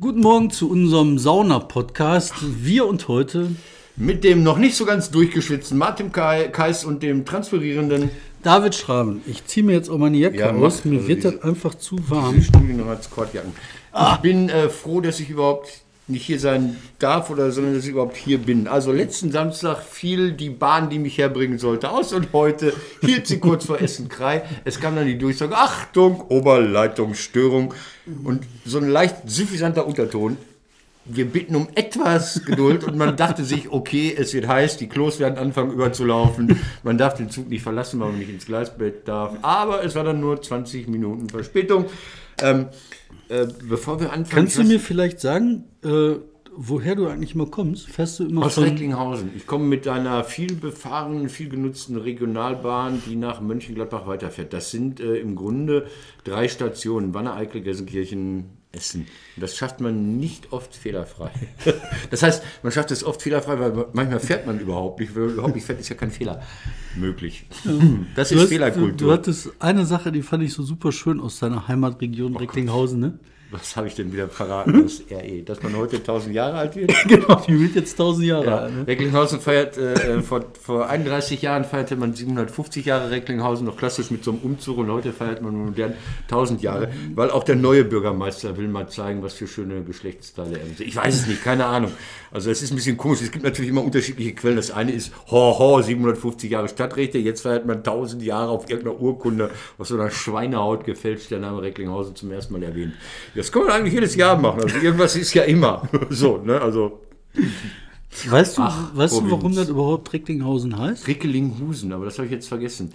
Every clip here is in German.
Guten Morgen zu unserem Sauna-Podcast. Wir und heute Mit dem noch nicht so ganz durchgeschwitzten Martin Kai, Kais und dem transferierenden David Schraben. Ich ziehe mir jetzt auch meine Jacke Ja, aus. Mir Also wird das einfach zu warm. diese Studienratskordjacken. Ich bin äh, froh, dass ich überhaupt nicht hier sein darf oder sondern dass ich überhaupt hier bin. Also letzten Samstag fiel die Bahn, die mich herbringen sollte, aus und heute hielt sie kurz vor Essen-Krei. Es kam dann die Durchsage, Achtung, Oberleitungsstörung und so ein leicht suffisanter Unterton. Wir bitten um etwas Geduld und man dachte sich, okay, es wird heiß, die Klos werden anfangen überzulaufen, man darf den Zug nicht verlassen, weil man nicht ins Gleisbett darf. Aber es war dann nur 20 Minuten Verspätung. Ähm, äh, bevor wir anfangen, Kannst du mir vielleicht sagen, äh, woher du eigentlich mal kommst? Fährst du immer aus von... Recklinghausen. Ich komme mit einer viel befahrenen, viel genutzten Regionalbahn, die nach Mönchengladbach weiterfährt. Das sind äh, im Grunde drei Stationen: Wanne, Eickel, Gelsenkirchen, Essen. Das schafft man nicht oft fehlerfrei. Das heißt, man schafft es oft fehlerfrei, weil manchmal fährt man überhaupt nicht. Wenn man überhaupt nicht fährt, ist ja kein Fehler möglich. Das Du, ist hast, du, Fehlerkultur. du hattest eine Sache, die fand ich so super schön aus deiner Heimatregion Recklinghausen, ne? Was habe ich denn wieder verraten? Das RE, dass man heute 1000 Jahre alt wird? genau, die wird jetzt 1000 Jahre Ja, alt. Ne? Recklinghausen feiert, äh, vor, vor 31 Jahren feierte man 750 Jahre Recklinghausen, noch klassisch mit so einem Umzug und heute feiert man modern 1000 Jahre, weil auch der neue Bürgermeister will mal zeigen, was für schöne Geschlechtsteile er. Ich weiß es nicht, keine Ahnung. Also es ist ein bisschen komisch, es gibt natürlich immer unterschiedliche Quellen. Das eine ist, ho, ho, 750 Jahre Stadtrechte, jetzt feiert man 1000 Jahre auf irgendeiner Urkunde, aus so einer Schweinehaut gefälscht, der Name Recklinghausen zum ersten Mal erwähnt. Das kann man eigentlich jedes Jahr machen, also irgendwas ist ja immer so, ne, also... Weißt du, Ach, weißt du, warum das überhaupt Recklinghausen heißt? Rickelinghusen, aber das habe ich jetzt vergessen.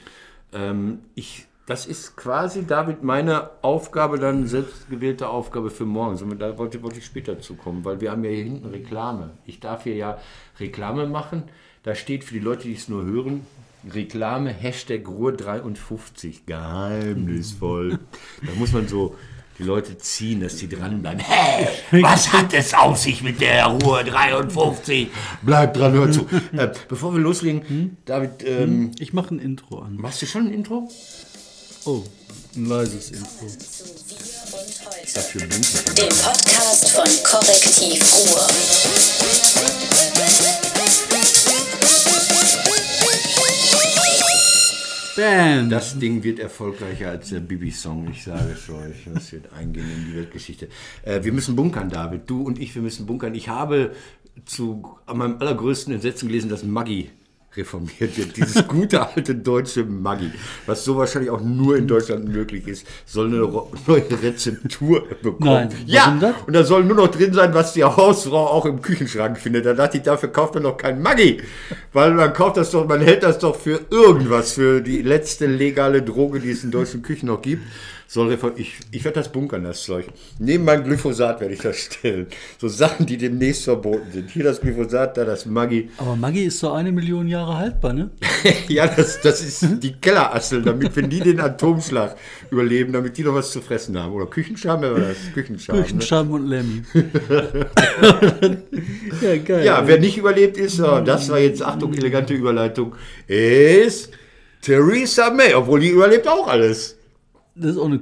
Ähm, ich, das ist quasi, David, meine Aufgabe, dann selbstgewählte Aufgabe für morgen. Da wollte, wollte ich später zukommen, weil wir haben ja hier hinten Reklame. Ich darf hier ja Reklame machen. Da steht für die Leute, die es nur hören, Reklame, Hashtag Ruhr53. Geheimnisvoll. da muss man so die Leute ziehen, dass die dranbleiben. Hä, was hat es auf sich mit der Ruhr 53? Bleibt dran, hör zu. Äh, bevor wir loslegen, David, ähm, Ich mache ein Intro an. machst du schon ein Intro? Oh, ein leises Intro. Dafür Dem Podcast von Korrektiv Ruhr. Bam! Das Ding wird erfolgreicher als der Bibi-Song, ich sage es euch. Das wird eingehen in die Weltgeschichte. Äh, wir müssen bunkern, David. Du und ich, wir müssen bunkern. Ich habe zu meinem allergrößten Entsetzen gelesen, dass Maggi reformiert wird. Dieses gute alte deutsche Maggi, was so wahrscheinlich auch nur in Deutschland möglich ist, soll eine neue Rezeptur bekommen. Nein, ja, und da soll nur noch drin sein, was die Hausfrau auch im Küchenschrank findet. Da dachte ich, dafür kauft man doch kein Maggi. Weil man kauft das doch, man hält das doch für irgendwas, für die letzte legale Droge, die es in deutschen Küchen noch gibt. Soll ich, ich werde das bunkern, das Zeug. Neben meinem Glyphosat werde ich das stellen. So Sachen, die demnächst verboten sind. Hier das Glyphosat, da das Maggi. Aber Maggi ist so eine Million Jahre haltbar, ne? ja, das, das ist die Kellerasseln, damit, wenn die den Atomschlag überleben, damit die noch was zu fressen haben. Oder Küchenscham, wer war das? Küchenscham. ne? Küchenscham und Lemmy. ja, geil. Ja, wer nicht überlebt ist, das war jetzt, Achtung, elegante Überleitung, ist Theresa May, obwohl die überlebt auch alles. Das ist auch eine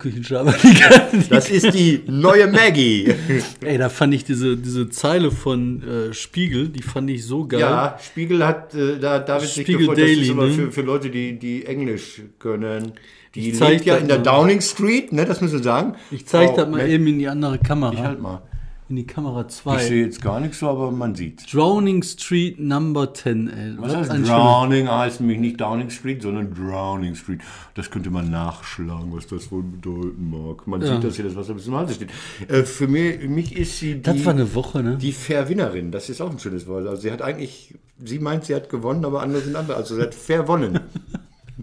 kann- Das ist die neue Maggie. Ey, da fand ich diese, diese Zeile von äh, Spiegel, die fand ich so geil. Ja, Spiegel hat, äh, da David sich Spiegel gefreut, das Daily, ist aber ne? für, für Leute, die, die Englisch können. Die lebt ja das in der mal. Downing Street, ne, das müssen wir sagen. Ich zeige Frau das mal May- eben in die andere Kamera. Ich halt mal. In die Kamera Ich 2. sehe jetzt gar nichts so, aber man sieht. Drowning Street Number 10, ey. Was heißt ein schöner- Drowning? Heißt nämlich nicht Downing Street, sondern Drowning Street. Das könnte man nachschlagen, was das wohl bedeuten mag. Man Ja. sieht, dass hier das Wasser bis zum Hals steht. Äh, für mich, mich ist sie die, Das war eine Woche, ne? die Verwinnerin. Das ist auch ein schönes Wort. Also sie hat eigentlich, sie meint, sie hat gewonnen, aber andere sind andere. Also sie hat verwonnen.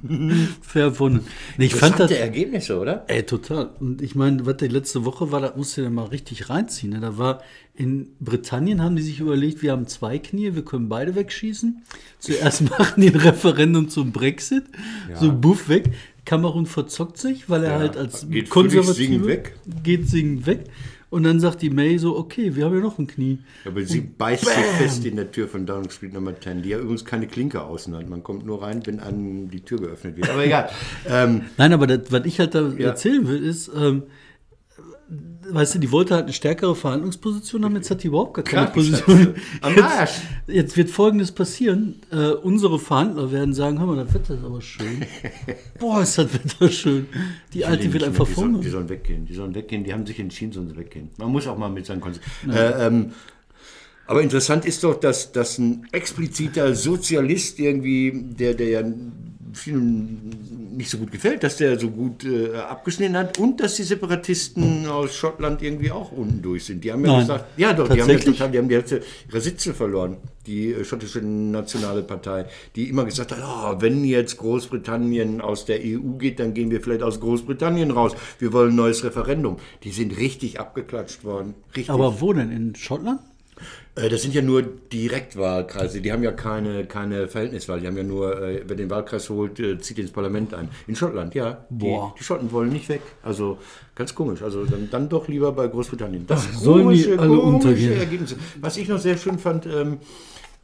Verwonnen. Nee, ich fand das. Ergebnisse, oder? Ey, total. Und ich meine, was die letzte Woche war, das musst du dir mal richtig reinziehen. Ne? Da war in Britannien, haben die sich überlegt, wir haben zwei Knie, wir können beide wegschießen. Zuerst machen die ein Referendum zum Brexit, so buff weg. Kamerun verzockt sich, weil er Ja, halt als geht Konservative völlig singend weg. geht singend weg. Und dann sagt die May so, okay, wir haben ja noch ein Knie. Aber sie beißt sich fest in der Tür von Downing Street Nummer 10, die ja übrigens keine Klinke außen hat. Man kommt nur rein, wenn einem die Tür geöffnet wird. Aber egal. ähm, Nein, aber das, was ich halt da Ja. erzählen will, ist, ähm, weißt du, die wollte halt eine stärkere Verhandlungsposition haben, jetzt hat die überhaupt gar keine Krank, Position. Am Jetzt, Arsch. jetzt wird folgendes passieren. Äh, unsere Verhandler werden sagen, hör mal, das Wetter ist aber schön. Boah, ist das Wetter schön. Die Alte wird einfach mehr. die, sollen weggehen. Die sollen weggehen. Die haben sich entschieden, sollen sie weggehen. Man muss auch mal mit seinen Konsequenzen. Äh, ähm, aber interessant ist doch, dass, dass ein expliziter Sozialist irgendwie, der, der ja vielen nicht so gut gefällt, dass der so gut äh, abgeschnitten hat und dass die Separatisten aus Schottland irgendwie auch unten durch sind. Die haben ja Nein. gesagt, ja doch, die haben, ja total, die haben die Hälfte ihrer Sitze verloren, die äh, schottische nationale Partei, die immer gesagt hat, oh, wenn jetzt Großbritannien aus der EU geht, dann gehen wir vielleicht aus Großbritannien raus. Wir wollen ein neues Referendum. Die sind richtig abgeklatscht worden. Richtig. Aber wo denn? In Schottland? Äh, Das sind ja nur Direktwahlkreise. Die haben ja keine, keine Verhältniswahl. Die haben ja nur, äh, wer den Wahlkreis holt, äh, zieht ins Parlament ein. In Schottland, ja. Die, Boah. die Schotten wollen nicht weg. Also ganz komisch. Also dann, dann doch lieber bei Großbritannien. Das Ach, sollen die alle untergehen? Ergebnisse. Was ich noch sehr schön fand, ähm,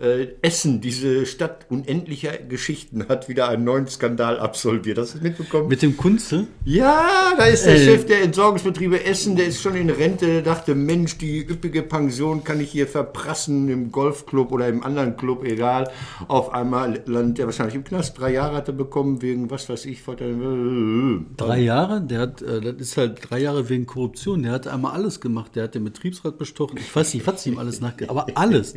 äh, Essen, diese Stadt unendlicher Geschichten, hat wieder einen neuen Skandal absolviert. Hast du das mitbekommen? Mit dem Kunze? Ja, da ist der Äh. Chef der Entsorgungsbetriebe Essen, der ist schon in Rente, der dachte, Mensch, die üppige Pension kann ich hier verprassen im Golfclub oder im anderen Club, egal. Auf einmal landet er wahrscheinlich im Knast. Drei Jahre hat er bekommen wegen, was weiß ich. Drei Jahre? Der hat, äh, das ist halt drei Jahre wegen Korruption. Der hat einmal alles gemacht. Der hat den Betriebsrat bestochen. Ich weiß nicht, was ihm alles nachge... Aber alles.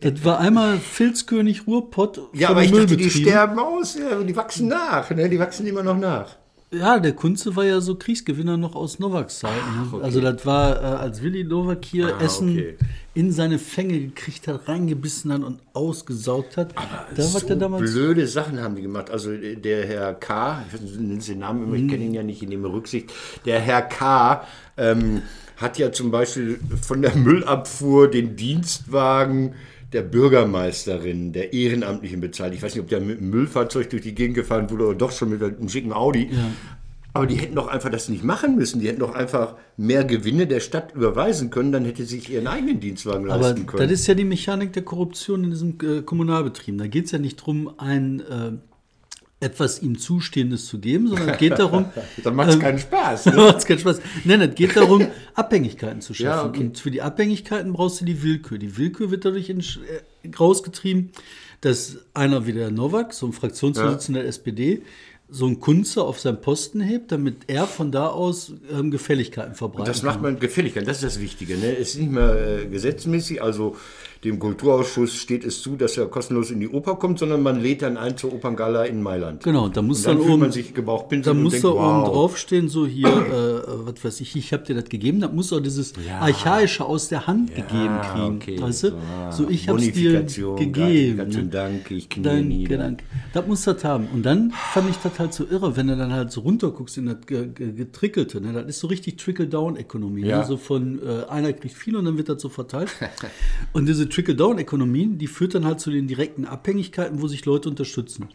Das war einmal Filzkönig Ruhrpott Ja, aber ich dachte, die sterben aus, ja, die wachsen nach, ne? die wachsen immer noch nach. Ja, der Kunze war ja so Kriegsgewinner noch aus Novaks Zeiten. ne? Also das war, äh, als Willi Novak hier Ah, Essen okay. in seine Fänge gekriegt hat, reingebissen hat und ausgesaugt hat. da war so der damals... blöde Sachen haben die gemacht. Also äh, der Herr K., ich den Namen immer, ich kenne ihn ja nicht, ich nehme Rücksicht. Der Herr K. Ähm, hat ja zum Beispiel von der Müllabfuhr den Dienstwagen der Bürgermeisterin, der Ehrenamtlichen bezahlt. Ich weiß nicht, ob der mit einem Müllfahrzeug durch die Gegend gefahren wurde oder doch schon mit einem schicken Audi. Aber die hätten doch einfach das nicht machen müssen. Die hätten doch einfach mehr Gewinne der Stadt überweisen können, dann hätte sie sich ihren eigenen Dienstwagen Aber leisten können. das ist ja die Mechanik der Korruption in diesem äh, Kommunalbetrieb. Da geht es ja nicht darum, ein äh, etwas ihm Zustehendes zu geben, sondern es geht darum, dann macht es keinen Spaß. Ne? macht's keinen Spaß. Nein, es geht darum, Abhängigkeiten zu schaffen. Ja, okay. Und für die Abhängigkeiten brauchst du die Willkür. Die Willkür wird dadurch in, äh, rausgetrieben, dass einer wie der Novak, so ein Fraktionsvorsitzender der SPD, so ein Kunze auf seinen Posten hebt, damit er von da aus ähm, Gefälligkeiten verbreitet. Das macht man Gefälligkeit, das ist das Wichtige. Ne? Es ist nicht mehr äh, gesetzmäßig, also dem Kulturausschuss steht es zu, dass er kostenlos in die Oper kommt, sondern man lädt dann ein zur Operngala in Mailand. Genau, da muss Und dann dann, oben, man sich gebauchpinselt da muss denkt, da oben wow. draufstehen, so hier, äh, was weiß ich, ich habe dir das gegeben, da muss auch dieses Archaische aus der Hand gegeben kriegen. okay, weißt du? so, ah, So, ich habe es dir gegeben. Ne? danke, ich knie Danke, danke. Das muss das haben. Und dann fand ich das halt so irre, wenn du dann halt so runterguckst in das Ge- Ge- Getrickelte. Ne? Das ist so richtig Trickle-Down-Ökonomie. Ja. Ne? So von äh, einer kriegt viel und dann wird das so verteilt. und diese Trickle-Down-Ökonomie, die führt dann halt zu den direkten Abhängigkeiten, wo sich Leute unterstützen.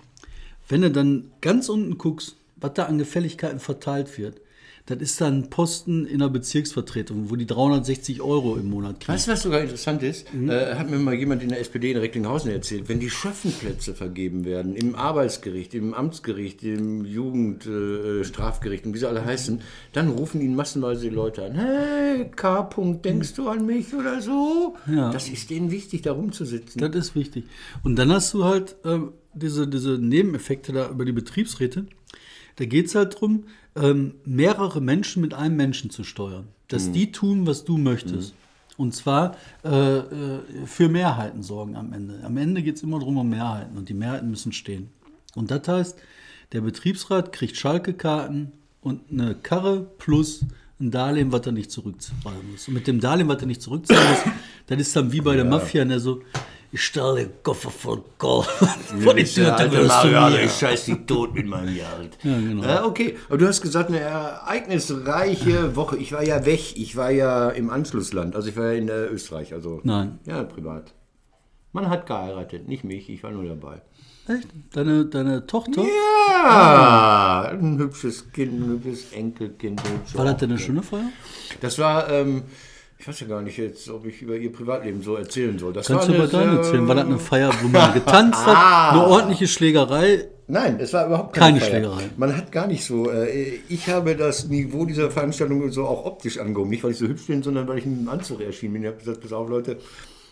Wenn du dann ganz unten guckst, was da an Gefälligkeiten verteilt wird, das ist dann ein Posten in der Bezirksvertretung, wo die 360 Euro im Monat kriegen. Weißt du, was sogar interessant ist? Mhm. Äh, hat mir mal jemand in der SPD in Recklinghausen erzählt. Wenn die Schöffenplätze vergeben werden, im Arbeitsgericht, im Amtsgericht, im Jugendstrafgericht äh, Strafgericht und wie sie alle heißen, dann rufen ihnen massenweise die Leute an. Hey, K. -Punkt, denkst du an mich oder so? Ja. Das ist denen wichtig, da rumzusitzen. Das ist wichtig. Und dann hast du halt ähm, diese, diese Nebeneffekte da über die Betriebsräte. Da geht es halt darum, ähm, mehrere Menschen mit einem Menschen zu steuern. Dass die tun, was du möchtest. Und zwar äh, äh, für Mehrheiten sorgen am Ende. Am Ende geht es immer darum, um Mehrheiten. Und die Mehrheiten müssen stehen. Und das heißt, der Betriebsrat kriegt Schalke-Karten und eine Karre plus ein Darlehen, was er nicht zurückzahlen muss. Und mit dem Darlehen, was er nicht zurückzahlen muss, das ist dann wie bei der Mafia, ne, so, ich stelle den Koffer voll Gold vor die Tür, dann wirst du mir. ich scheiß dich tot mit meinem Geld. Ja, genau. Äh, okay, aber du hast gesagt, eine ereignisreiche Woche. Ich war ja weg, ich war ja im Anschlussland, also ich war ja in äh, Österreich, also Nein. ja, privat. Man hat geheiratet, nicht mich, ich war nur dabei. Echt? Deine, deine Tochter? Ja, ein hübsches Kind, ein hübsches Enkelkind. hübsche War das denn eine schöne Feier? Das war, ähm, Ich weiß ja gar nicht jetzt, ob ich über ihr Privatleben so erzählen soll. Das Kannst du über deine erzählen? War das eine Feier, wo man getanzt hat? Ah. Eine ordentliche Schlägerei? Nein, es war überhaupt keine, Keine Feier. Schlägerei. Man hat gar nicht so. Äh, ich habe das Niveau dieser Veranstaltung so auch optisch angehoben. Nicht, weil ich so hübsch bin, sondern weil ich in einem Anzug erschienen bin. Ich habe gesagt, pass auf, Leute,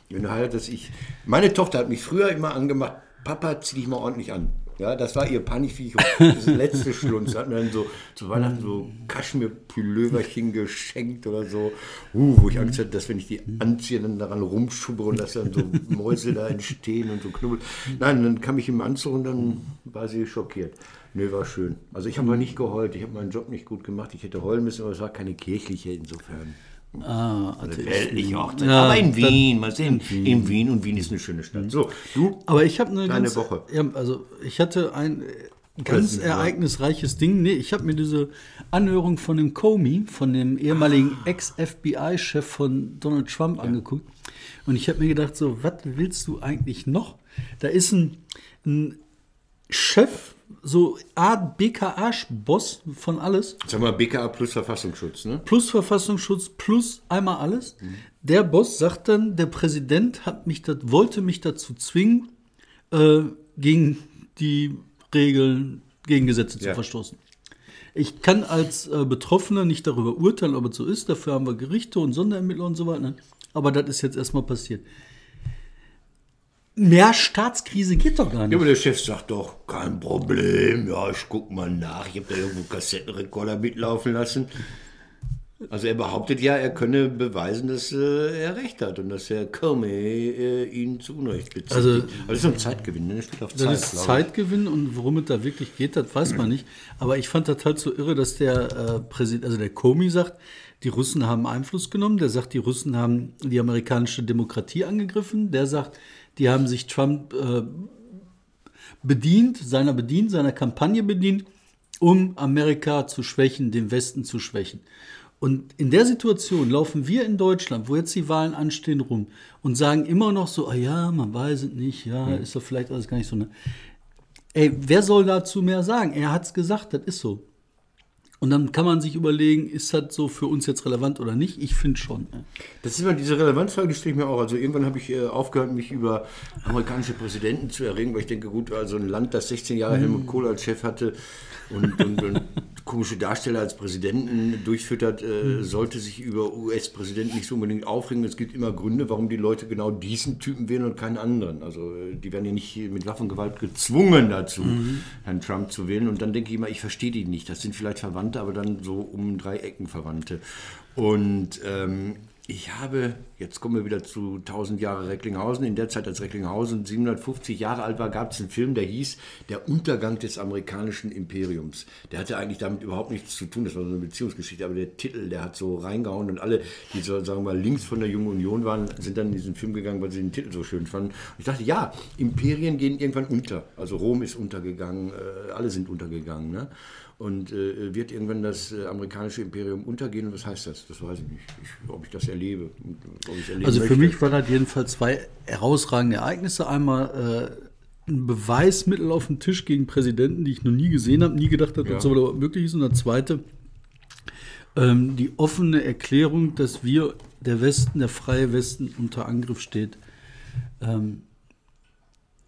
wenn du heiratest, ich. Meine Tochter hat mich früher immer angemacht, Papa, zieh dich mal ordentlich an. Ja, das war ihr Panikviech. Das letzte Schlunz. Hat mir dann so zu Weihnachten so Kaschmir-Pulloverchen geschenkt oder so. Uh, wo ich Angst hatte, dass wenn ich die anziehe, dann daran rumschubbere und dass dann so Mäuse da entstehen und so knubbel. Nein, dann kam ich im Anzug und dann war sie schockiert. Nee, war schön. Also ich habe mal nicht geheult. Ich habe meinen Job nicht gut gemacht. Ich hätte heulen müssen, aber es war keine kirchliche insofern. Ah, ich. Weltliche Hochzeit. Ja, aber in Wien, mal sehen. In Wien und Wien ist eine schöne Stadt. So, du? Aber ich habe eine Deine ganz, Woche. Ja, also ich hatte ein äh, ganz ereignisreiches Ding. Nee, ich habe mir diese Anhörung von dem Comey, von dem ehemaligen Ex-FBI-Chef von Donald Trump angeguckt. Und ich habe mir gedacht, so, was willst du eigentlich noch? Da ist ein, ein Chef, so Art BKA-Boss von alles, Sag mal, BKA plus Verfassungsschutz, ne? plus Verfassungsschutz, plus einmal alles. Der Boss sagt dann, der Präsident hat mich dat, wollte mich dazu zwingen, äh, gegen die Regeln, gegen Gesetze zu Ja. verstoßen. Ich kann als äh, Betroffener nicht darüber urteilen, ob es so ist. Dafür haben wir Gerichte und Sonderermittler und so weiter. Aber das ist jetzt erstmal passiert. Mehr Staatskrise geht doch gar Ja, nicht. aber der Chef sagt doch, kein Problem, ja, ich guck mal nach. Ich habe da irgendwo einen Kassettenrekorder mitlaufen lassen. Also er behauptet ja, er könne beweisen, dass äh, er recht hat und dass Herr Comey äh, ihn zu Unrecht bezieht. Also- Aber das ist ein Zeitgewinn, ne? das spielt auf Zeit. Das ist. Zeitgewinn und worum es da wirklich geht, das weiß man nicht. Aber ich fand das halt so irre, dass der äh, Präsident, also der Comey sagt, die Russen haben Einfluss genommen. Der sagt, die Russen haben die amerikanische Demokratie angegriffen. Der sagt, die haben sich Trump äh, bedient, seiner bedient, seiner Kampagne bedient, um Amerika zu schwächen, den Westen zu schwächen. Und in der Situation laufen wir in Deutschland, wo jetzt die Wahlen anstehen, rum und sagen immer noch so, ah ja, man weiß es nicht, ja, ist doch vielleicht alles gar nicht so. Ne? Ey, wer soll dazu mehr sagen? Er hat es gesagt, das ist so. Und dann kann man sich überlegen, ist das so für uns jetzt relevant oder nicht? Ich finde schon. ne? Das ist immer diese Relevanzfrage, die stelle ich mir auch. Also irgendwann habe ich äh, aufgehört, mich über amerikanische Präsidenten zu erregen, weil ich denke, gut, also ein Land, das 16 Jahre Helmut Kohl als Chef hatte und, und, und komische Darsteller als Präsidenten durchfüttert, äh, sollte sich über US-Präsidenten nicht so unbedingt aufregen. Es gibt immer Gründe, warum die Leute genau diesen Typen wählen und keinen anderen. Also äh, die werden ja nicht mit Waffengewalt gezwungen dazu, Herrn Trump zu wählen. Und dann denke ich immer, ich verstehe die nicht. Das sind vielleicht Verwandte, aber dann so um drei Ecken Verwandte. Und ähm, ich habe, jetzt kommen wir wieder zu 1000 Jahre Recklinghausen. In der Zeit, als Recklinghausen 750 Jahre alt war, gab es einen Film, der hieß Der Untergang des amerikanischen Imperiums. Der hatte eigentlich damit überhaupt nichts zu tun, das war so eine Beziehungsgeschichte, aber der Titel, der hat so reingehauen und alle, die so, sagen wir mal, links von der Jungen Union waren, sind dann in diesen Film gegangen, weil sie den Titel so schön fanden. Und ich dachte, ja, Imperien gehen irgendwann unter. Also Rom ist untergegangen, äh, alle sind untergegangen. Ne? Und äh, wird irgendwann das äh, amerikanische Imperium untergehen? Und was heißt das? Das weiß ich nicht. Ich, ob ich das erlebe. erleben Also für möchte. mich waren das jedenfalls zwei herausragende Ereignisse. Einmal äh, ein Beweismittel auf dem Tisch gegen Präsidenten, die ich noch nie gesehen habe, nie gedacht habe, dass Ja. überhaupt möglich ist. Und das zweite, ähm, die offene Erklärung, dass wir, der Westen, der freie Westen, unter Angriff steht. Ähm,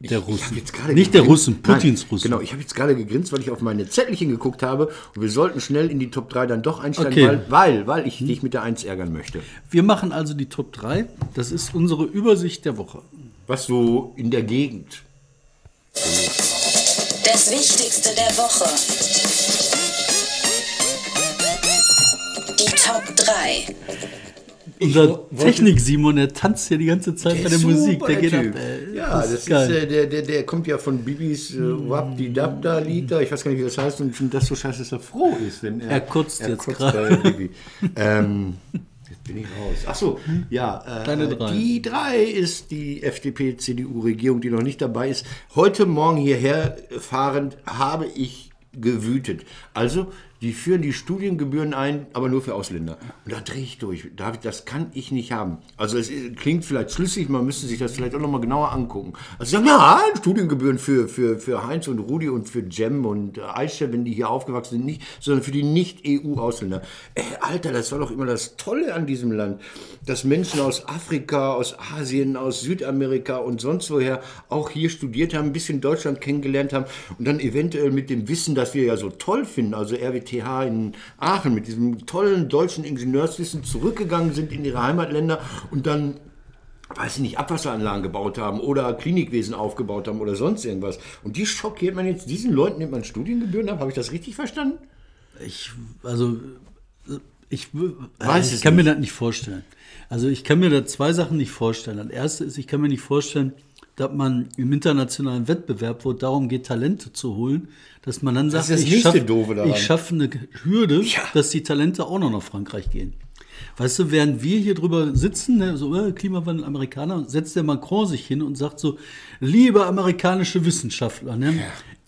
der Russen. Nicht der gegrinst. Russen, Putins Nein, Russen. Genau, ich habe jetzt gerade gegrinst, weil ich auf meine Zettelchen geguckt habe und wir sollten schnell in die Top 3 dann doch einsteigen, Okay. weil, weil, weil ich dich mit der 1 ärgern möchte. Wir machen also die Top 3. Das ist unsere Übersicht der Woche. Was so in der Gegend. Das Wichtigste der Woche. Die Top 3. Unser Technik-Simon, der tanzt hier die ganze Zeit bei der Super, Musik. Der geht Typ. ab, ey. Ja, das, ist, geil. äh, der, der, der kommt ja von Bibis äh, Wabdi Dabda Lied da. Ich weiß gar nicht, wie das heißt. Und ich finde das so scheiße, dass er froh ist, wenn er. Er kotzt jetzt gerade. ähm, jetzt bin ich raus. Ach so, ja. Äh, drei. Die drei ist die FDP-CDU-Regierung, die noch nicht dabei ist. Heute Morgen hierher fahrend habe ich gewütet. Also die führen die Studiengebühren ein, aber nur für Ausländer. Und da drehe ich durch. David, das kann ich nicht haben. Also es klingt vielleicht schlüssig, man müsste sich das vielleicht auch nochmal genauer angucken. Also sagen, ja, Studiengebühren für, für, für Heinz und Rudi und für Jem und äh, Aisha, wenn die hier aufgewachsen sind, nicht, sondern für die Nicht-EU-Ausländer. Ey, Alter, das war doch immer das Tolle an diesem Land, dass Menschen aus Afrika, aus Asien, aus Südamerika und sonst woher auch hier studiert haben, ein bisschen Deutschland kennengelernt haben und dann eventuell mit dem Wissen, das wir ja so toll finden, also RWTH in Aachen, mit diesem tollen deutschen Ingenieurswissen zurückgegangen sind in ihre Heimatländer und dann weiß ich nicht, Abwasseranlagen gebaut haben oder Klinikwesen aufgebaut haben oder sonst irgendwas. Und die schockiert man jetzt, diesen Leuten nimmt man Studiengebühren ab. Habe ich das richtig verstanden? Ich, also, ich, Weiß ich kann mir das nicht vorstellen. Also, ich kann mir da zwei Sachen nicht vorstellen. Das erste ist, ich kann mir nicht vorstellen, dass man im internationalen Wettbewerb, wo es darum geht, Talente zu holen, dass man dann sagt, ich schaffe schaffe eine Hürde, Ja. dass die Talente auch noch nach Frankreich gehen. Weißt du, während wir hier drüber sitzen, ne, so äh, Klimawandel Amerikaner, setzt der Macron sich hin und sagt so, liebe amerikanische Wissenschaftler, ne,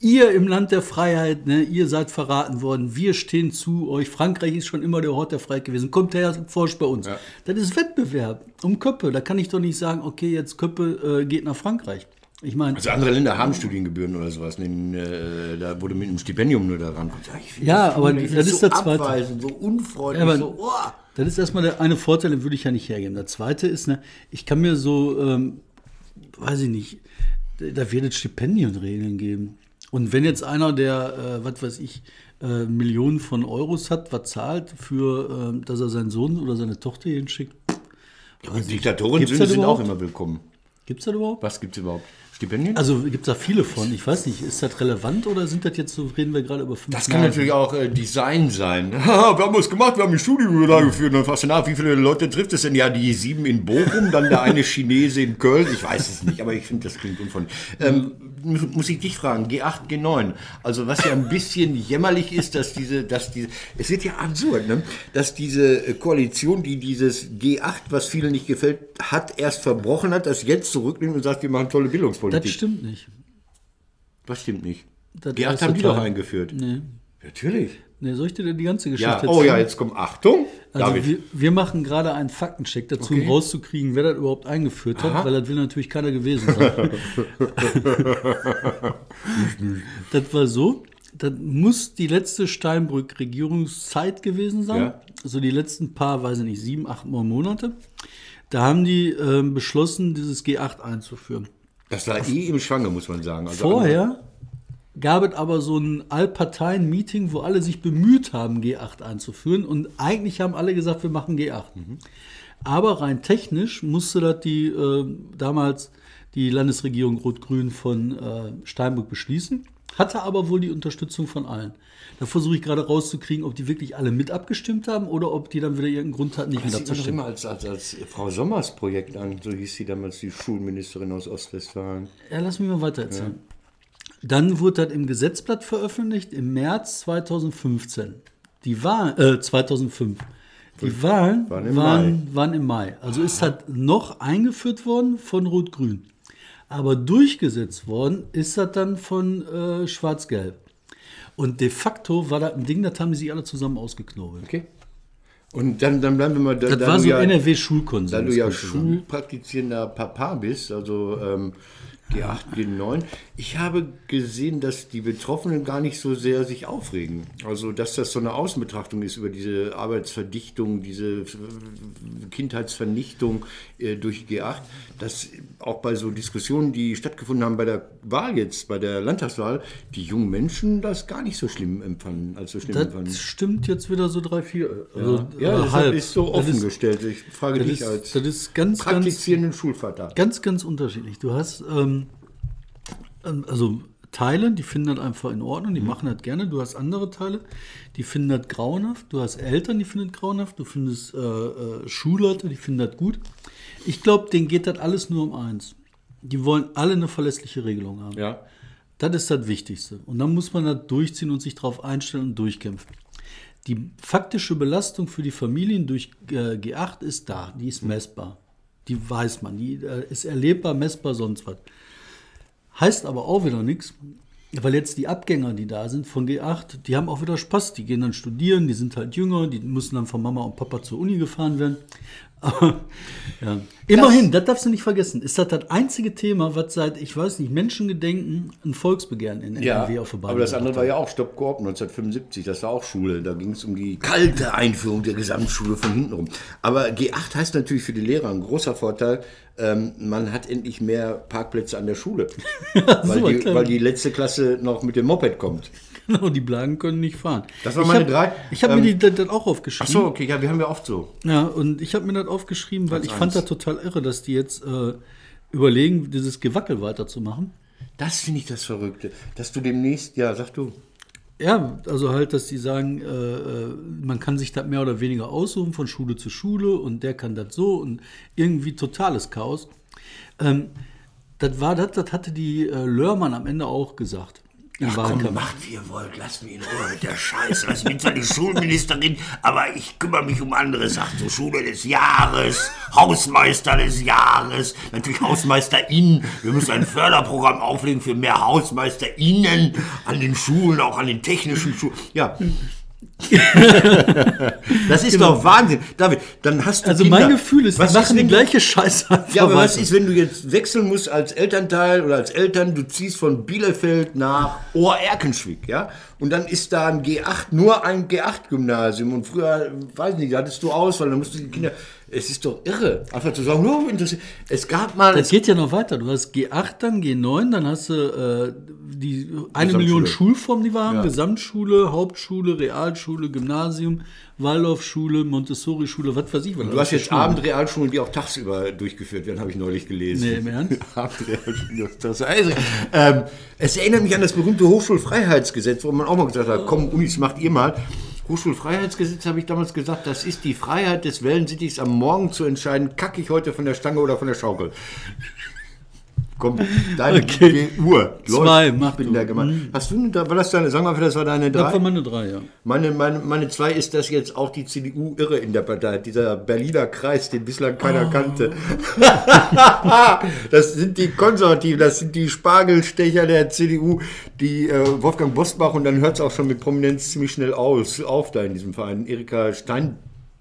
ihr im Land der Freiheit, ne, ihr seid verraten worden, wir stehen zu euch, Frankreich ist schon immer der Hort der Freiheit gewesen, kommt her, forscht bei uns. Das ist Wettbewerb um Köppe, da kann ich doch nicht sagen, okay, jetzt Köppe äh, geht nach Frankreich. Ich meine, Also andere Länder haben Studiengebühren oder sowas. Nehmen, äh, da wurde mit einem Stipendium nur daran. Ja, das aber das so ist der zweite. abweisend, so unfreundlich, Ja, aber- so, oh. Das ist erstmal der eine Vorteil, den würde ich ja nicht hergeben. Der zweite ist, ne, ich kann mir so, ähm, weiß ich nicht, da wird es Stipendienregeln geben. Und wenn jetzt einer, der, äh, was weiß ich, äh, Millionen von Euros hat, was zahlt für, ähm, dass er seinen Sohn oder seine Tochter hier hinschickt, Und Diktatoren sind, auch immer willkommen. gibt es das überhaupt? Was gibt es überhaupt? Stipendien? Also gibt es da viele von. Ich weiß nicht, ist das relevant oder sind das jetzt so, reden wir gerade über fünf Das kann Nasen? natürlich auch äh, Design sein. wir haben es gemacht, wir haben ein Studium da geführt. Dann fragst du nach, wie viele Leute trifft es denn? Ja, die sieben in Bochum, dann der eine Chinese in Köln. Ich weiß es nicht, aber ich finde, das klingt unfreundlich. Ähm, mu- muss ich dich fragen, G8, G9. Also was ja ein bisschen jämmerlich ist, dass diese, dass diese, es wird ja absurd, ne? dass diese äh, Koalition, die dieses G8, was vielen nicht gefällt, hat, erst verbrochen hat, das jetzt zurücknimmt und sagt, wir machen tolle Bildungspolitik. Das stimmt nicht. Was stimmt nicht? Das G8 erste haben die doch eingeführt. Nee. Natürlich. Nee, soll ich dir denn die ganze Geschichte Ja, oh ja, jetzt kommt Achtung. Also wir, wir machen gerade einen Faktencheck dazu, Okay. um rauszukriegen, wer das überhaupt eingeführt hat, Aha. weil das will natürlich keiner gewesen sein. das war so, das muss die letzte Steinbrück-Regierungszeit gewesen sein. Ja. Also die letzten paar, weiß ich nicht, sieben, acht Monate. Da haben die ähm, beschlossen, dieses G8 einzuführen. Das war eh im Schwange, muss man sagen. Also Vorher gab es aber so ein Allparteien-Meeting, wo alle sich bemüht haben, G8 einzuführen. Und eigentlich haben alle gesagt, wir machen G8. Aber rein technisch musste das die äh, damals die Landesregierung Rot-Grün von äh, Steinbrück beschließen. Hatte aber wohl die Unterstützung von allen. Da versuche ich gerade rauszukriegen, ob die wirklich alle mit abgestimmt haben oder ob die dann wieder irgendeinen Grund hatten, nicht Das mit sieht man doch abzustimmen. immer als, als, als Frau Sommers Projekt an. So hieß sie damals, die Schulministerin aus Ostwestfalen. Ja, lass mich mal weiter erzählen. Dann wurde das im Gesetzblatt veröffentlicht im März 2015. Die Wahl, äh, 2005. Die Wahlen Waren im waren, waren im Mai. Also ist das noch eingeführt worden von Rot-Grün. Aber durchgesetzt worden ist das dann von äh, Schwarz-Gelb. Und de facto war das ein Ding, das haben die sich alle zusammen ausgeknobelt. Okay. Und dann, dann bleiben wir mal da. Das da war so ja, NRW-Schulkonsens. Da du ja schulpraktizierender Papa bist, also ähm, G8, G9. Ich habe gesehen, dass die Betroffenen gar nicht so sehr sich aufregen. Also, dass das so eine Außenbetrachtung ist über diese Arbeitsverdichtung, diese äh, Kindheitsvernichtung äh, durch G8, dass auch bei so Diskussionen, die stattgefunden haben bei der Wahl jetzt, bei der Landtagswahl, die jungen Menschen das gar nicht so schlimm empfanden, als so schlimm empfanden. Das stimmt jetzt wieder so drei, vier. Also, Ja, äh, das halb. ist so Das offen ist- gestellt. Ich frage Das dich ist, als das ist ganz, ganz, praktizierenden Schulvater. ganz, ganz unterschiedlich. Du hast ähm, also Teile, die finden das einfach in Ordnung, Mhm. die machen das gerne. Du hast andere Teile, die finden das grauenhaft. Du hast Eltern, die finden das grauenhaft. Du findest äh, äh, Schulleute, die finden das gut. Ich glaube, denen geht das alles nur um eins. Die wollen alle eine verlässliche Regelung haben. Ja. Das ist das Wichtigste. Und dann muss man das durchziehen und sich darauf einstellen und durchkämpfen. Die faktische Belastung für die Familien durch äh, G8 ist da, die ist messbar. Die weiß man, die äh, ist erlebbar, messbar, sonst was. Heißt aber auch wieder nichts, weil jetzt die Abgänger, die da sind von G8, die haben auch wieder Spaß. Die gehen dann studieren, die sind halt jünger, die müssen dann von Mama und Papa zur Uni gefahren werden. Ja. Immerhin, das darfst du nicht vergessen, ist das das einzige Thema, was seit, ich weiß nicht, Menschengedenken ein Volksbegehren in Ja, NRW auf der Bahn aber das andere war ja auch Stopp Koop 1975, das war auch Schule. Da ging es um die kalte Einführung der Gesamtschule von hinten rum. Aber G8 heißt natürlich für die Lehrer ein großer Vorteil, ähm, man hat endlich mehr Parkplätze an der Schule. weil, super, die, weil die letzte Klasse noch mit dem Moped kommt. Genau, die Blagen können nicht fahren. Das waren ich meine hab, drei. Ich habe Ähm, mir die, das, das auch aufgeschrieben. Ach so, okay, ja, wir haben ja oft so. Ja, und ich habe mir das aufgeschrieben, weil Platz ich fand eins. das total irre, dass die jetzt äh, überlegen, dieses Gewackel weiterzumachen. Das finde ich das Verrückte, dass du demnächst, ja, sag du. Ja, also halt, dass die sagen, äh, äh, man kann sich das mehr oder weniger aussuchen von Schule zu Schule und der kann das so und irgendwie totales Chaos. Ähm, das war das, das hatte die äh, Lörmann am Ende auch gesagt. Ach komm, macht wie ihr wollt, lasst mich in Ruhe mit der Scheiße. Ich bin zwar die Schulministerin, aber ich kümmere mich um andere Sachen. So Schule des Jahres, Hausmeister des Jahres, natürlich HausmeisterInnen. Wir müssen ein Förderprogramm auflegen für mehr HausmeisterInnen an den Schulen, auch an den technischen Schulen. Ja. das ist doch Wahnsinn. David, dann hast du Also Kinder. mein Gefühl ist, Was die machen die gleiche Scheiße. ja, aber was ist, wenn du jetzt wechseln musst als Elternteil oder als Eltern, du ziehst von Bielefeld nach Ohr-Erkenschwick, ja? Und dann ist da ein G8, nur ein G8-Gymnasium. Und früher, weiß nicht, da hattest du Auswahl, dann musst du die Kinder. Es ist doch irre. Einfach zu sagen, oh, interessiert. Es gab mal. Das geht ja noch weiter. Du hast G8, dann G9, dann hast du äh, die eine Million Schulformen, die wir haben. Ja. Gesamtschule, Hauptschule, Realschule, Gymnasium, Waldorfschule, Montessori-Schule, was weiß ich. Was Du hast jetzt Abendrealschulen, die auch tagsüber durchgeführt werden, habe ich neulich gelesen. Nee, im Ernst? Abendrealschulen, also, ähm, Es erinnert mich an das berühmte Hochschulfreiheitsgesetz, wo man auch mal gesagt hat, komm, Unis, macht ihr mal. Hochschulfreiheitsgesetz habe ich damals gesagt, das ist die Freiheit des Wellensittichs am Morgen zu entscheiden, kacke ich heute von der Stange oder von der Schaukel. Komm, deine Okay. Uhr. Zwei, ich mach bin du. da gemeint. Hast du, da war das deine, sag mal, das war deine Das drei? war meine drei, ja. Meine, meine, meine zwei ist, dass jetzt auch die CDU irre in der Partei hat. Dieser Berliner Kreis, den bislang keiner kannte. das sind die Konservativen, das sind die Spargelstecher der CDU, die äh, Wolfgang Bosbach und dann hört es auch schon mit Prominenz ziemlich schnell aus, auf da in diesem Verein. Erika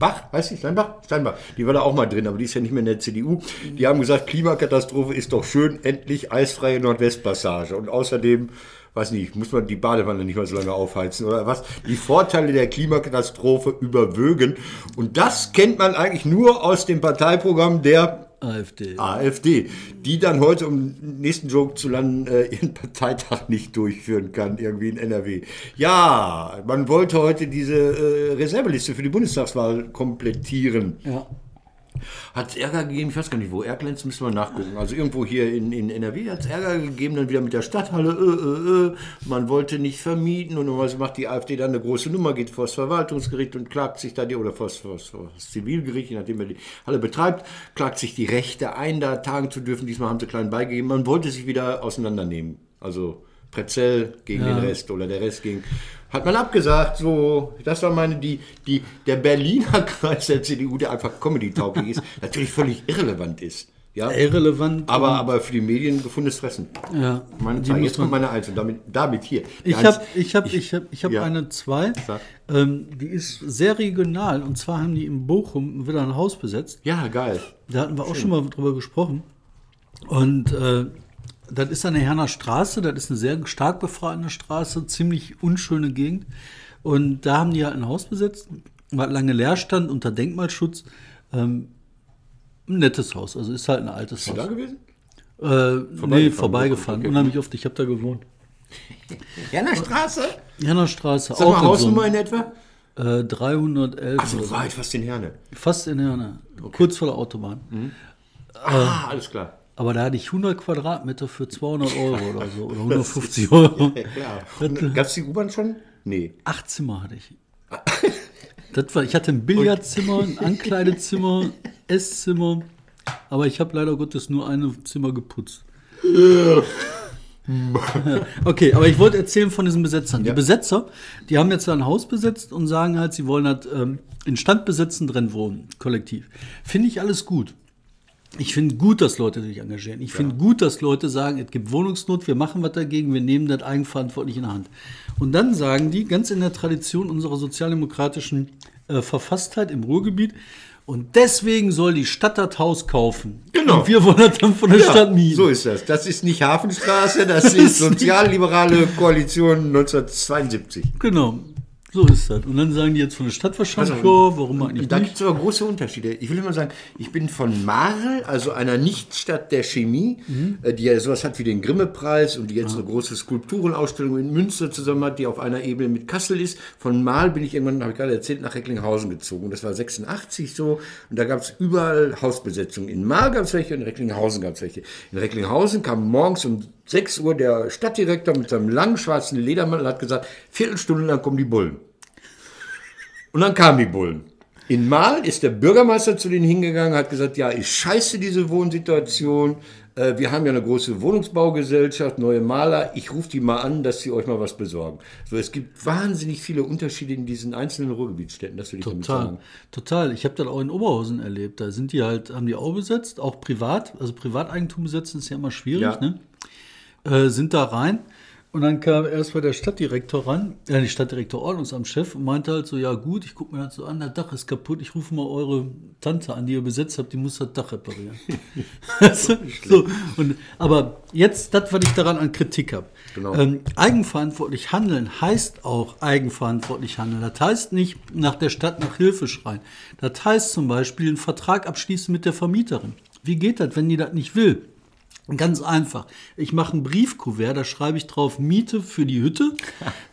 Steinbach, heißt sie Steinbach? Steinbach, die war da auch mal drin, aber die ist ja nicht mehr in der CDU. Die haben gesagt, Klimakatastrophe ist doch schön, endlich eisfreie Nordwestpassage. Und außerdem weiß nicht, muss man die Badewanne nicht mal so lange aufheizen oder was? Die Vorteile der Klimakatastrophe überwögen. Und das kennt man eigentlich nur aus dem Parteiprogramm der AfD. AfD, die dann heute, um den nächsten Joke zu landen, äh, ihren Parteitag nicht durchführen kann, irgendwie in NRW. Ja, man wollte heute diese äh, Reserveliste für die Bundestagswahl komplettieren. Ja. Hat es Ärger gegeben, ich weiß gar nicht wo, Erklenz müssen wir nachgucken. Also irgendwo hier in, in NRW hat es Ärger gegeben, dann wieder mit der Stadthalle, äh, äh, äh. man wollte nicht vermieten und normalerweise macht die AfD dann eine große Nummer, geht vor das Verwaltungsgericht und klagt sich da die, oder vor das, vor Zivilgericht, je nachdem er die Halle betreibt, klagt sich die Rechte ein, da tagen zu dürfen. Diesmal haben sie klein beigegeben, man wollte sich wieder auseinandernehmen. Also Prezell gegen Ja. den Rest oder der Rest gegen. Hat man abgesagt, so, das war meine, die, die, der Berliner Kreis der CDU, der einfach Comedy-tauglich ist, natürlich völlig irrelevant ist. Ja, Irrelevant. aber, aber für die Medien gefundenes Fressen. ja, Meine muss Jetzt kommt meine Eins und damit, damit hier. Die Ich habe ich hab, ich hab, ich hab ja. eine zwei. Ähm, die ist sehr regional. Und zwar haben die in Bochum wieder ein Haus besetzt. Ja, geil. Da hatten wir auch schon mal drüber gesprochen. Und äh, das ist eine Herner Straße, das ist eine sehr stark befreiende Straße, ziemlich unschöne Gegend. Und da haben die halt ein Haus besetzt, war lange leer stand unter Denkmalschutz. Ähm, ein nettes Haus, also ist halt ein altes Bist du da Haus. gewesen? Äh, nee, Vorbeigefahren, vorbeigefahren. okay. Unheimlich oft, ich habe da gewohnt. Ja, in der Straße. Herner Straße, Sag mal, auch Hausnummer in etwa? äh, 311 Ach oder so so. weit, fast in Herne. Fast in Herne, kurz vor der Autobahn. Ah, alles klar. Aber da hatte ich 100 Quadratmeter für 200 Euro oder so, oder 150 Euro. Ja, klar. Gab es die U-Bahn schon? Nee. Acht Zimmer hatte ich. Das war, ich hatte ein Billardzimmer, ein Ankleidezimmer, Esszimmer, aber ich habe leider Gottes nur ein Zimmer geputzt. Okay, aber ich wollte erzählen von diesen Besetzern. Die Besetzer, die haben jetzt ein Haus besetzt und sagen halt, sie wollen halt ähm, in Stand besetzen, drin wohnen, kollektiv. Finde ich alles gut. Ich finde gut, dass Leute sich engagieren. Ich finde gut, dass Leute sagen, es gibt Wohnungsnot, wir machen was dagegen, wir nehmen das eigenverantwortlich in der Hand. Und dann sagen die, ganz in der Tradition unserer sozialdemokratischen äh, Verfasstheit im Ruhrgebiet, und deswegen soll die Stadt das Haus kaufen. Genau. Und wir wollen das dann von der Stadt mieten. so ist das. Das ist nicht Hafenstraße, das ist sozialliberale Koalition 1972. Genau. So ist das. Und dann sagen die jetzt von der Stadt wahrscheinlich, ja, warum eigentlich Da nicht? gibt es aber große Unterschiede. Ich will immer sagen, ich bin von Marl, also einer Nichtstadt der Chemie, äh, die ja sowas hat wie den Grimme-Preis und die jetzt eine große Skulpturenausstellung in Münster zusammen hat, die auf einer Ebene mit Kassel ist. Von Marl bin ich irgendwann, habe ich gerade erzählt, nach Recklinghausen gezogen. Das war 86 so. Und da gab es überall Hausbesetzungen. In Marl gab es welche und in Recklinghausen gab es welche. In Recklinghausen kam morgens um 6 Uhr der Stadtdirektor mit seinem langen schwarzen Ledermantel hat gesagt, Viertelstunde lang kommen die Bullen. Und dann kamen die Bullen. In Mahl ist der Bürgermeister zu denen hingegangen, hat gesagt, ja, ist scheiße diese Wohnsituation. Äh, Wir haben ja eine große Wohnungsbaugesellschaft, neue Maler. Ich rufe die mal an, dass sie euch mal was besorgen. So, es gibt wahnsinnig viele Unterschiede in diesen einzelnen Ruhrgebietsstädten. Das will ich damit Total, sagen. total. Ich habe das auch in Oberhausen erlebt. Da sind die halt, haben die auch besetzt, auch privat. Also Privateigentum besetzen ist ja immer schwierig, Ja. ne? Äh, sind da rein. Und dann kam erst mal der Stadtdirektor ran, äh, nicht Stadtdirektor, Ordnungsamtschef und meinte halt so, ja gut, ich gucke mir das so an, das Dach ist kaputt, ich rufe mal eure Tante an, die ihr besetzt habt, die muss das Dach reparieren. So, und, aber jetzt, das, was ich daran an Kritik habe. Genau. Ähm, eigenverantwortlich handeln heißt auch eigenverantwortlich handeln. Das heißt nicht nach der Stadt nach Hilfe schreien. Das heißt zum Beispiel einen Vertrag abschließen mit der Vermieterin. Wie geht das, wenn die das nicht will? Ganz einfach. Ich mache ein Briefkuvert, da schreibe ich drauf Miete für die Hütte.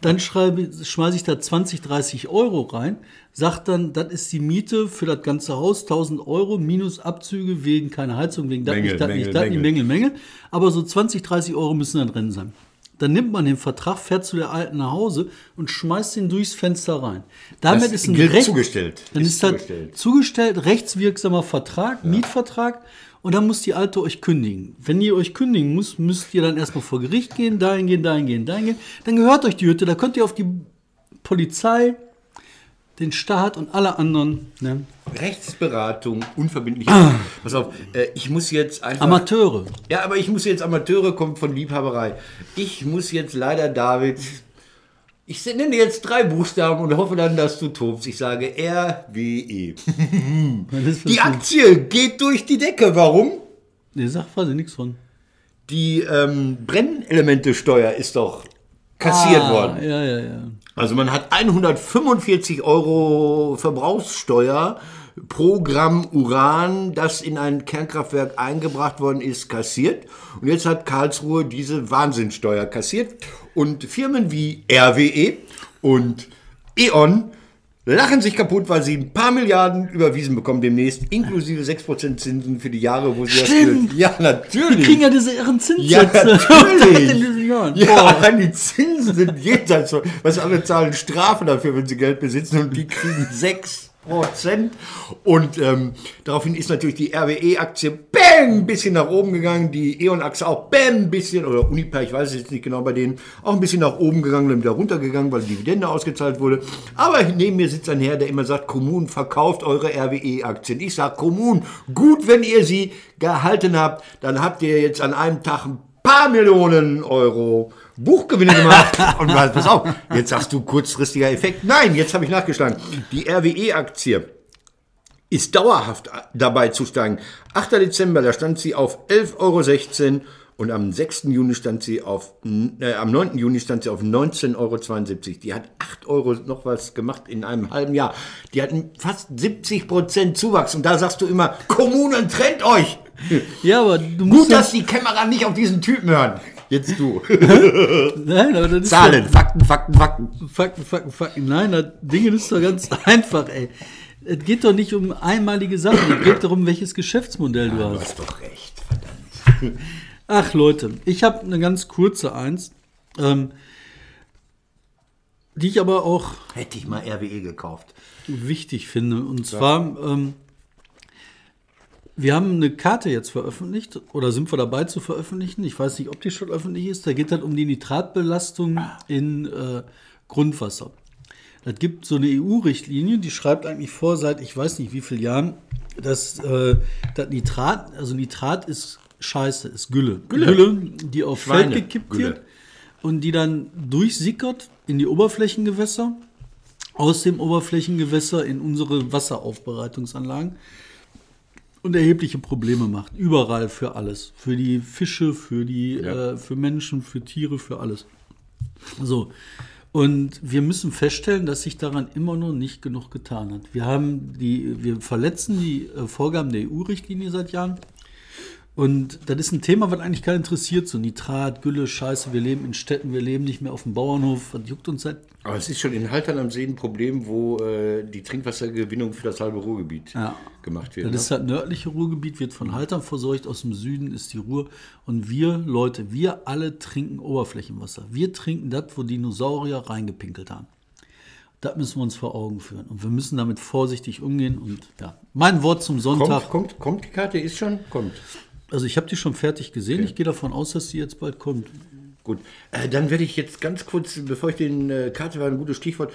Dann schreibe, schmeiße ich da 20, 30 Euro rein. Sag dann, das ist die Miete für das ganze Haus, 1000 Euro minus Abzüge wegen keine Heizung, wegen das nicht, das nicht, das nicht, Mängel. Mängel. Aber so 20, 30 Euro müssen dann drin sein. Dann nimmt man den Vertrag, fährt zu der Alten nach Hause und schmeißt ihn durchs Fenster rein. Damit Das ist ein Recht, zugestellt. Dann Ist ist, zugestellt. zugestellt, rechtswirksamer Vertrag, Mietvertrag. Und dann muss die Alte euch kündigen. Wenn ihr euch kündigen muss, müsst ihr dann erstmal vor Gericht gehen, dahin gehen, dahin gehen, dahin gehen. Dann gehört euch die Hütte, da könnt ihr auf die Polizei, den Staat und alle anderen ne? Rechtsberatung, unverbindlich. Pass auf, äh, ich muss jetzt einfach. Amateure. Ja, aber ich muss jetzt, Amateure kommt von Liebhaberei. Ich muss jetzt leider, David, ich nenne jetzt drei Buchstaben und hoffe dann, dass du tobst. Ich sage RWE. Die Aktie geht durch die Decke. Warum? Nee, sag weiß ich nichts von. Die ähm, Brennelementesteuer ist doch kassiert Ah, worden. Ja, ja, ja. Also man hat 145 Euro Verbrauchssteuer pro Gramm Uran, das in ein Kernkraftwerk eingebracht worden ist, kassiert. Und jetzt hat Karlsruhe diese Wahnsinnsteuer kassiert. Und Firmen wie RWE und E.ON lachen sich kaputt, weil sie ein paar Milliarden überwiesen bekommen demnächst, inklusive 6% Zinsen für die Jahre, wo sie Stimmt. das... Ja, natürlich. Wir kriegen ja diese irren Ja, Zinssätze. natürlich. in diesen Jahren. Ja, die Zinsen sind jenseits von, was alle zahlen Strafe dafür, wenn sie Geld besitzen und die kriegen 6 Prozent. Und ähm, daraufhin ist natürlich die RWE-Aktie ein bisschen nach oben gegangen, die E.ON-Aktie auch bam, ein bisschen, oder Uniper, ich weiß es jetzt nicht genau bei denen, auch ein bisschen nach oben gegangen, dann wieder runtergegangen, weil die Dividende ausgezahlt wurde. Aber neben mir sitzt ein Herr, der immer sagt, Kommunen, verkauft eure RWE-Aktien. Ich sage, Kommunen, gut, wenn ihr sie gehalten habt, dann habt ihr jetzt an einem Tag ein paar Millionen Euro Buchgewinne gemacht. Und was- pass auf, jetzt sagst du kurzfristiger Effekt. Nein, jetzt habe ich nachgeschlagen. Die RWE-Aktie ist dauerhaft dabei zu steigen. 8. Dezember, da stand sie auf 11,16 Euro und am 6. Juni stand sie auf, äh, am 9. Juni stand sie auf 19,72 Euro. Die hat 8 Euro noch was gemacht in einem halben Jahr. Die hatten fast 70 Prozent Zuwachs. Und da sagst du immer, Kommunen, trennt euch! Ja, aber du musst Gut, dass die Kämmerer nicht auf diesen Typen hören. Jetzt du. Nein, aber das ist Zahlen, Fakten, Fakten, Fakten. Fakten, Fakten, Fakten. Nein, das Ding ist doch ganz einfach, ey. Es geht doch nicht um einmalige Sachen. Es geht darum, welches Geschäftsmodell du Du hast. hast doch recht, verdammt. Ach Leute, ich habe eine ganz kurze Eins, ähm, die ich aber auch Hätte ich mal RWE gekauft. wichtig finde. Und zwar, ähm, wir haben eine Karte jetzt veröffentlicht oder sind wir dabei zu veröffentlichen. Ich weiß nicht, ob die schon öffentlich ist. Da geht es um die Nitratbelastung in äh, Grundwasser. Es gibt so eine EU-Richtlinie, die schreibt eigentlich vor, seit ich weiß nicht wie vielen Jahren, dass äh, das Nitrat, also Nitrat ist Scheiße, ist Gülle. Gülle. die auf Schweine- Feld gekippt Gülle. wird und die dann durchsickert in die Oberflächengewässer, aus dem Oberflächengewässer in unsere Wasseraufbereitungsanlagen und erhebliche Probleme macht. Überall für alles. Für die Fische, für die, Ja. äh, für Menschen, für Tiere, für alles. So. Und wir müssen feststellen, dass sich daran immer noch nicht genug getan hat. Wir haben die, wir verletzen die äh, Vorgaben der EU-Richtlinie seit Jahren. Und das ist ein Thema, was eigentlich keinen interessiert. So Nitrat, Gülle, Scheiße, wir leben in Städten, wir leben nicht mehr auf dem Bauernhof. Was juckt uns das? Aber es ist schon in Haltern am See ein Problem, wo äh, die Trinkwassergewinnung für das halbe Ruhrgebiet Ja. gemacht wird. Das ne? ist das nördliche Ruhrgebiet, wird von Haltern versorgt, aus dem Süden ist die Ruhr. Und wir, Leute, wir alle trinken Oberflächenwasser. Wir trinken das, wo Dinosaurier reingepinkelt haben. Das müssen wir uns vor Augen führen. Und wir müssen damit vorsichtig umgehen. Und ja, mein Wort zum Sonntag. kommt, kommt, kommt die Karte, ist schon? Kommt. Also ich habe die schon fertig gesehen. Ich gehe davon aus, dass die jetzt bald kommt. Gut, äh, dann werde ich jetzt ganz kurz, bevor ich den äh, Karte war ein gutes Stichwort,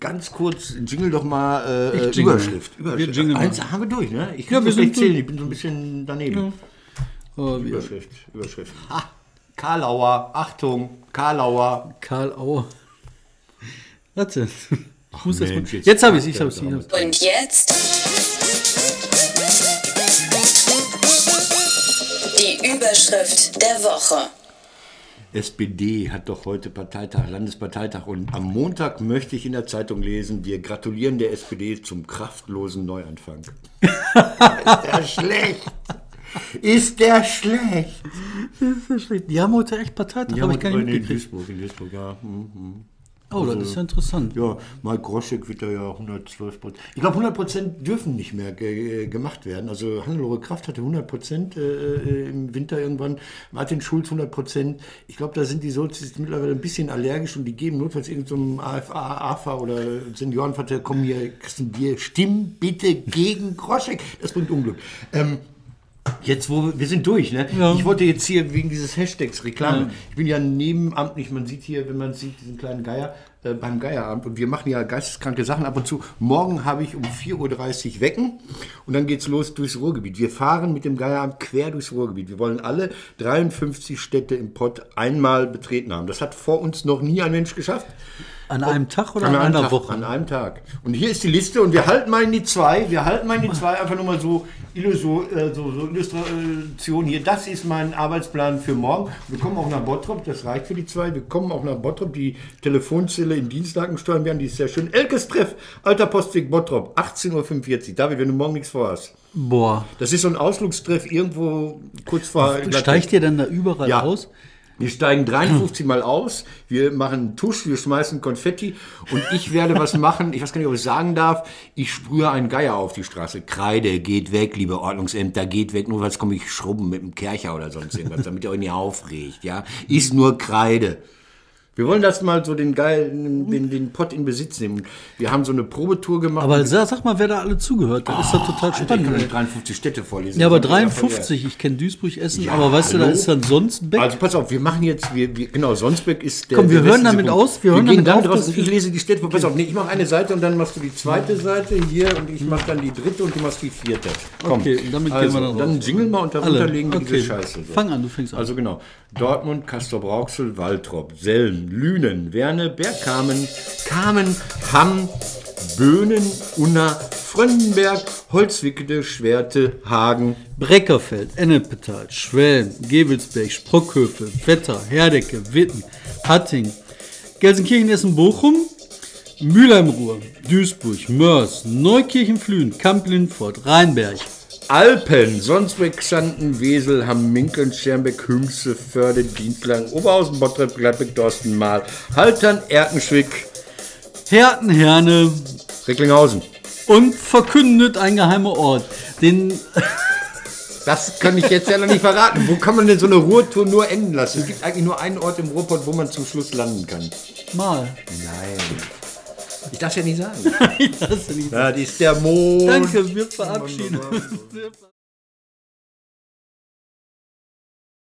ganz kurz jingle doch mal äh, Ich jingle. Überschrift. Überschrift. Wir jingeln mal. Eins haben wir durch, ne? Ich Ja, kann wir das sind nicht zählen, ich bin so ein bisschen daneben. Oh, wir, Überschrift, Überschrift. Ha, Karlauer, Achtung, Karlauer. Karl Auer. Warte. Ich muss mal, Mensch, jetzt- jetzt habe ich es. Ich habe es. Und jetzt Überschrift der Woche. SPD hat doch heute Parteitag, Landesparteitag und am Montag möchte ich in der Zeitung lesen, wir gratulieren der SPD zum kraftlosen Neuanfang. ist der schlecht? Ist der schlecht? Die haben heute echt Parteitag, habe ich gar nicht in mitgekriegt. Duisburg, in Duisburg, ja. Mhm, Oh, das ist ja interessant. Ja, Mike Groschek wird da ja 112 Prozent. Ich glaube, 100 Prozent dürfen nicht mehr ge gemacht werden. Also Hannelore Kraft hatte 100 Prozent äh, im Winter irgendwann. Martin Schulz 100 Prozent. Ich glaube, da sind die Sozis mittlerweile ein bisschen allergisch und die geben notfalls irgendeinem AFA, AFA oder Seniorenvater, komm hier, kriegst ein Bier. Stimm bitte gegen Groschek. Das bringt Unglück. Ähm, Jetzt, wo wir, wir sind durch, ne? Ja. Ich wollte jetzt hier wegen dieses Hashtags Reklame. Ich bin ja nebenamtlich, man sieht hier, wenn man sieht, diesen kleinen Geier äh, beim Geierabend und wir machen ja geisteskranke Sachen ab und zu. Morgen habe ich um 4.30 Uhr Wecken und dann geht's los durchs Ruhrgebiet. Wir fahren mit dem Geierabend quer durchs Ruhrgebiet. Wir wollen alle 53 Städte im Pott einmal betreten haben. Das hat vor uns noch nie ein Mensch geschafft. An einem Tag oder An an, einer Tag, Woche? An einem Tag. Und hier ist die Liste und wir halten mal in die zwei. Wir halten mal in die zwei einfach nur mal so, Illuso, äh, so, so Illustration hier. Das ist mein Arbeitsplan für morgen. Wir kommen auch nach Bottrop, das reicht für die zwei. Wir kommen auch nach Bottrop, die Telefonzelle in Dienstlaken steuern werden, die ist sehr schön. Elkes Treff, Alter Postweg Bottrop, 18.45 Uhr. David, wenn du morgen nichts vorhast. Boah. Das ist so ein Ausflugstreff irgendwo kurz vor. Steigt ihr dann da überall Ja. aus? Wir steigen 53 Mal aus, wir machen einen Tusch, wir schmeißen Konfetti und ich werde was machen, ich weiß gar nicht, ob ich sagen darf, ich sprühe einen Geier auf die Straße. Kreide, geht weg, liebe Ordnungsämter, geht weg, nur weil komme ich schrubben mit einem Kercher oder sonst irgendwas, damit ihr euch nicht aufregt, ja. Ist nur Kreide. Wir wollen das mal so den geilen, den, den Pott in Besitz nehmen. Wir haben so eine Probetour gemacht. Aber sag, mal, wer da alle zugehört. Das ist doch total Alter, ich kann spannend. euch 53 Städte vorlesen. Ja, aber Das ist einfach 53, ich kenne Duisburg, Essen, Ja, aber weißt du, da hallo? ist dann sonst Beck. Also pass auf, wir machen jetzt, wir, wir, genau, Sonsbeck ist der. Komm, wir der hören damit Punkt. aus, wir hören gehen damit dann auf, und ich lese die Städte vor. Pass auf, nee, ich mache eine Seite und dann machst du die zweite Seite hier und ich mache dann die dritte und du machst die vierte. Komm, Okay, und damit gehen also, wir dann dann raus. jingle mal und darunter Alle. legen wir Okay. diese Scheiße. So. Fang an, du fängst an. Also genau, Dortmund, Castrop-Rauxel, Waltrop, Selm, Lünen, Werne, Bergkamen, Kamen, Hamm, Böhnen, Unna, Fröndenberg, Holzwickede, Schwerte, Hagen, Breckerfeld, Ennepetal, Schwelm, Gewelsberg, Sprockhöfe, Vetter, Herdecke, Witten, Hatting, Gelsenkirchen, Essen, Bochum, Mülheim-Ruhr, Duisburg, Mörs, Neukirchen, Flühen, Kamp-Lindfort, Rheinberg, Alpen, Sonsbeck, Xanten, Wesel, Hamm, Minkeln, Schermbeck, Hünxe, Förde, Dienstlang, Oberhausen, Bottrop, Gladbeck, Dorsten, Mahl, Haltern, Erkenschwick, Herten, Herne Recklinghausen. und verkündet ein geheimer Ort. Den Das kann ich jetzt ja noch nicht verraten. Wo kann man denn so eine Ruhrtour nur enden lassen? Es gibt eigentlich nur einen Ort im Ruhrpott, wo man zum Schluss landen kann. mal. Nein. Ich darf ja nicht sagen. Das ist nicht- Das ist der Mond. Danke, wir verabschieden uns.